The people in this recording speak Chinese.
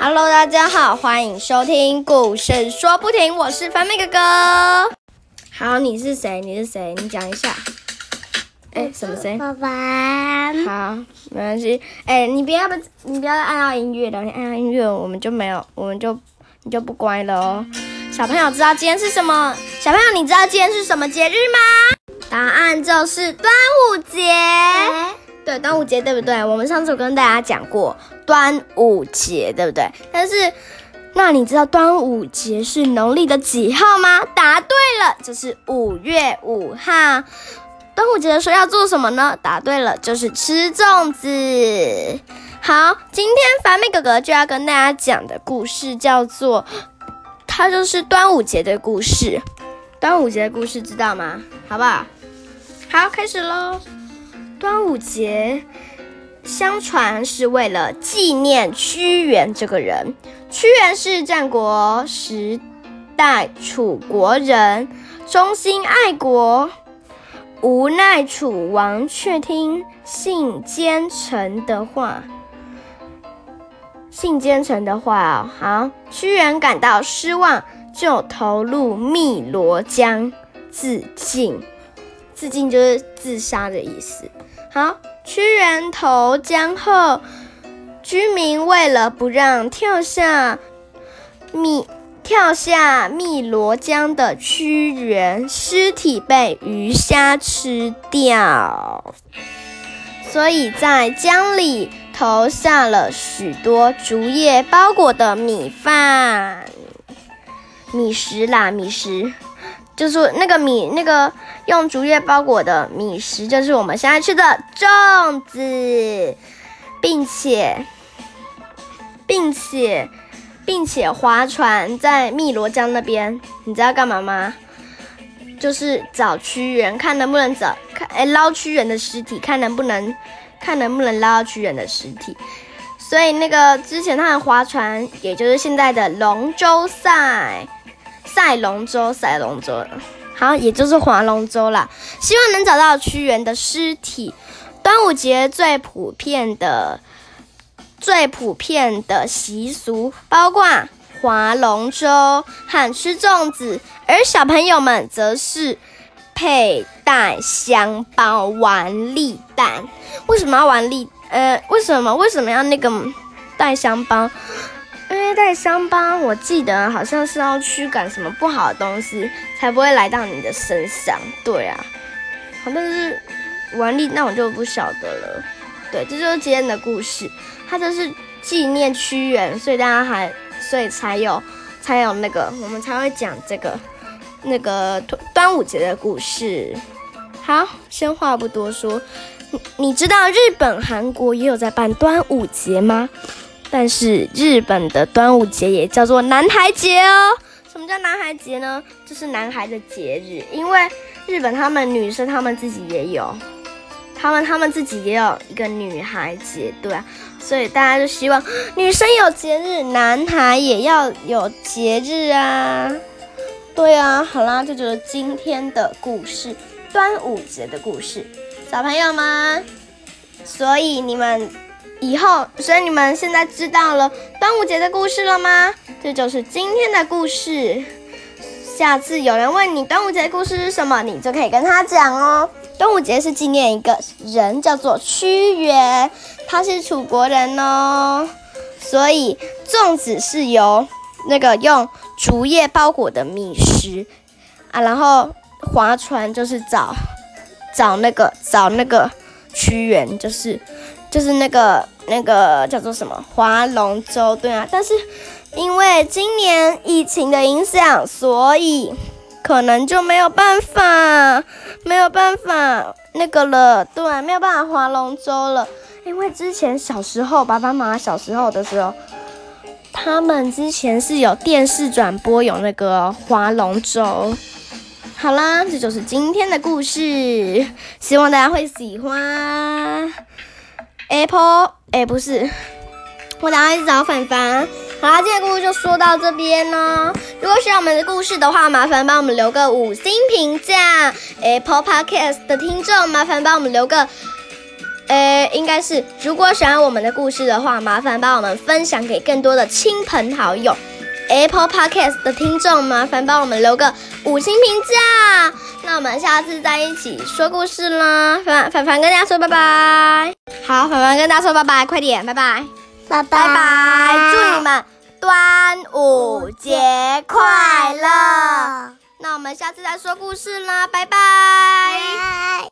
Hello，大家好，欢迎收听故事说不停，我是凡妹哥哥。好，你是谁？你是谁？你讲一下。哎，什么声音？爸爸，好，没关系。哎，你不要不，你不要再按到音乐了，你按到音乐我们就没有，我们就你就不乖了哦。小朋友知道今天是什么？小朋友，你知道今天是什么节日吗？答案就是端午节。对，端午节对不对？我们上次有跟大家讲过端午节，对不对？但是，那你知道端午节是农历的几号吗？答对了，就是五月五号。端午节的时候要做什么呢？答对了，就是吃粽子。好，今天凡妹哥哥就要跟大家讲的故事叫做，它就是端午节的故事。端午节的故事知道吗？好不好？好，开始喽。端午节，相传是为了纪念屈原这个人。屈原是战国时代楚国人，忠心爱国。无奈楚王却听信奸臣的话，信奸臣的话哦，好，屈原感到失望，就投入汨罗江自尽。自尽就是自杀的意思。好，屈原投江后，居民为了不让跳下汨。跳下汨罗江的屈原尸体被鱼虾吃掉，所以在江里投下了许多竹叶包裹的米饭、米食啦，米食就是那个米，那个用竹叶包裹的米食，就是我们现在吃的粽子，并且，并且。并且划船在汨罗江那边，你知道干嘛吗？就是找屈原，看能不能找看哎捞屈原的尸体，看能不能看能不能捞到屈原的尸体。所以那个之前他们划船，也就是现在的龙舟赛，赛龙舟，赛龙舟，好，也就是划龙舟啦。希望能找到屈原的尸体。端午节最普遍的。最普遍的习俗包括划龙舟和吃粽子，而小朋友们则是佩戴香包、玩立蛋。为什么要玩立？呃，为什么为什么要那个带香包？带伤疤，我记得好像是要驱赶什么不好的东西，才不会来到你的身上。对啊，好像是玩立，那我就不晓得了。对，这就是今天的故事。它就是纪念屈原，所以大家还，所以才有，才有那个，我们才会讲这个，那个端端午节的故事。好，先话不多说，你你知道日本、韩国也有在办端午节吗？但是日本的端午节也叫做男孩节哦。什么叫男孩节呢？就是男孩的节日，因为日本他们女生他们自己也有。他们他们自己也有一个女孩节，对啊，所以大家就希望女生有节日，男孩也要有节日啊，对啊，好啦，这就是今天的故事，端午节的故事，小朋友们，所以你们以后，所以你们现在知道了端午节的故事了吗？这就是今天的故事，下次有人问你端午节的故事是什么，你就可以跟他讲哦。端午节是纪念一个人，叫做屈原，他是楚国人哦。所以粽子是由那个用竹叶包裹的米食啊，然后划船就是找找那个找那个屈原，就是就是那个那个叫做什么划龙舟，对啊。但是因为今年疫情的影响，所以。可能就没有办法，没有办法那个了，对，没有办法划龙舟了。因为之前小时候，爸爸妈妈小时候的时候，他们之前是有电视转播有那个划龙舟。好啦，这就是今天的故事，希望大家会喜欢。Apple，哎，不是，我等下去找凡凡。好啦，今天故事就说到这边呢。如果喜欢我们的故事的话，麻烦帮我们留个五星评价。Apple Podcast 的听众，麻烦帮我们留个，诶。应该是，如果喜欢我们的故事的话，麻烦帮我们分享给更多的亲朋好友。Apple Podcast 的听众，麻烦帮我们留个五星评价。那我们下次再一起说故事啦。凡凡凡跟大家说拜拜。好，凡凡跟大家说拜拜，快点，拜拜，拜拜拜，祝你们端午节快乐。那我们下次再说故事啦，拜拜。拜。